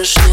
możesz